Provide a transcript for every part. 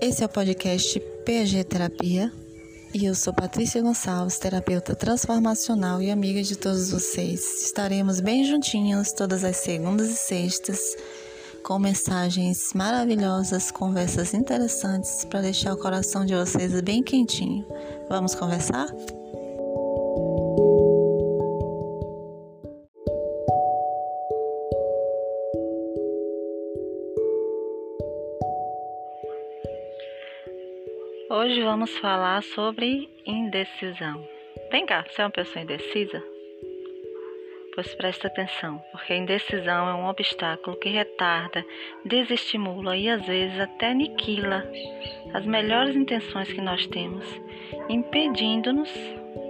Esse é o podcast PG Terapia e eu sou Patrícia Gonçalves, terapeuta transformacional e amiga de todos vocês. Estaremos bem juntinhos todas as segundas e sextas com mensagens maravilhosas, conversas interessantes para deixar o coração de vocês bem quentinho. Vamos conversar? Hoje vamos falar sobre indecisão. Vem cá, você é uma pessoa indecisa? Pois presta atenção, porque a indecisão é um obstáculo que retarda, desestimula e às vezes até aniquila as melhores intenções que nós temos, impedindo-nos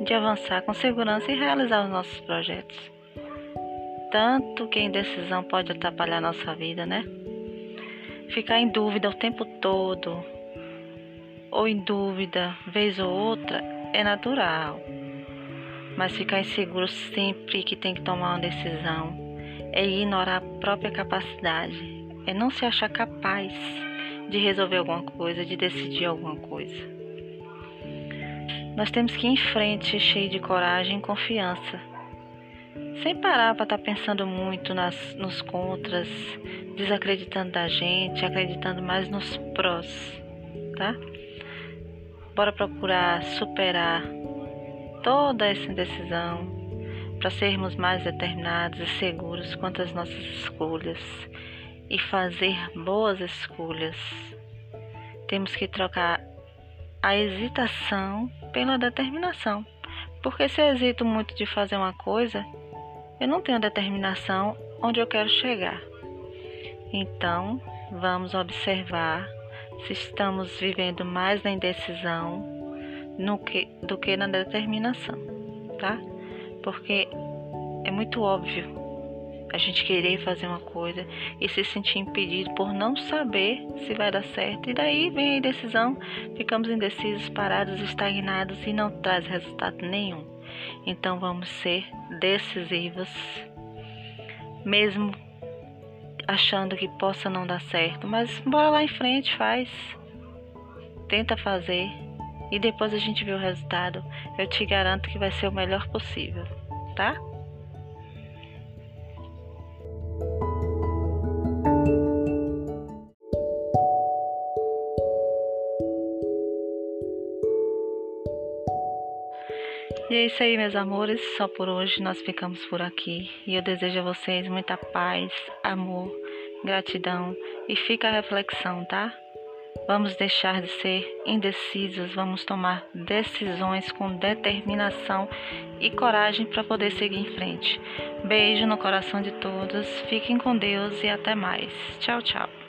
de avançar com segurança e realizar os nossos projetos. Tanto que a indecisão pode atrapalhar nossa vida, né? Ficar em dúvida o tempo todo, ou em dúvida, vez ou outra, é natural. Mas ficar inseguro sempre que tem que tomar uma decisão é ignorar a própria capacidade, é não se achar capaz de resolver alguma coisa, de decidir alguma coisa. Nós temos que ir em frente, cheio de coragem e confiança, sem parar para estar tá pensando muito nas, nos contras, desacreditando da gente, acreditando mais nos prós, tá? Bora procurar superar toda essa indecisão para sermos mais determinados e seguros quanto às nossas escolhas e fazer boas escolhas. Temos que trocar a hesitação pela determinação. Porque se eu hesito muito de fazer uma coisa, eu não tenho determinação onde eu quero chegar. Então, vamos observar se estamos vivendo mais na indecisão que, do que na determinação, tá? Porque é muito óbvio a gente querer fazer uma coisa e se sentir impedido por não saber se vai dar certo. E daí vem a indecisão, ficamos indecisos, parados, estagnados e não traz resultado nenhum. Então vamos ser decisivos, mesmo achando que possa não dar certo, mas bora lá em frente, faz. Tenta fazer e depois a gente vê o resultado. Eu te garanto que vai ser o melhor possível, tá? E é isso aí, meus amores. Só por hoje nós ficamos por aqui. E eu desejo a vocês muita paz, amor, gratidão. E fica a reflexão, tá? Vamos deixar de ser indecisos, vamos tomar decisões com determinação e coragem para poder seguir em frente. Beijo no coração de todos, fiquem com Deus e até mais. Tchau, tchau.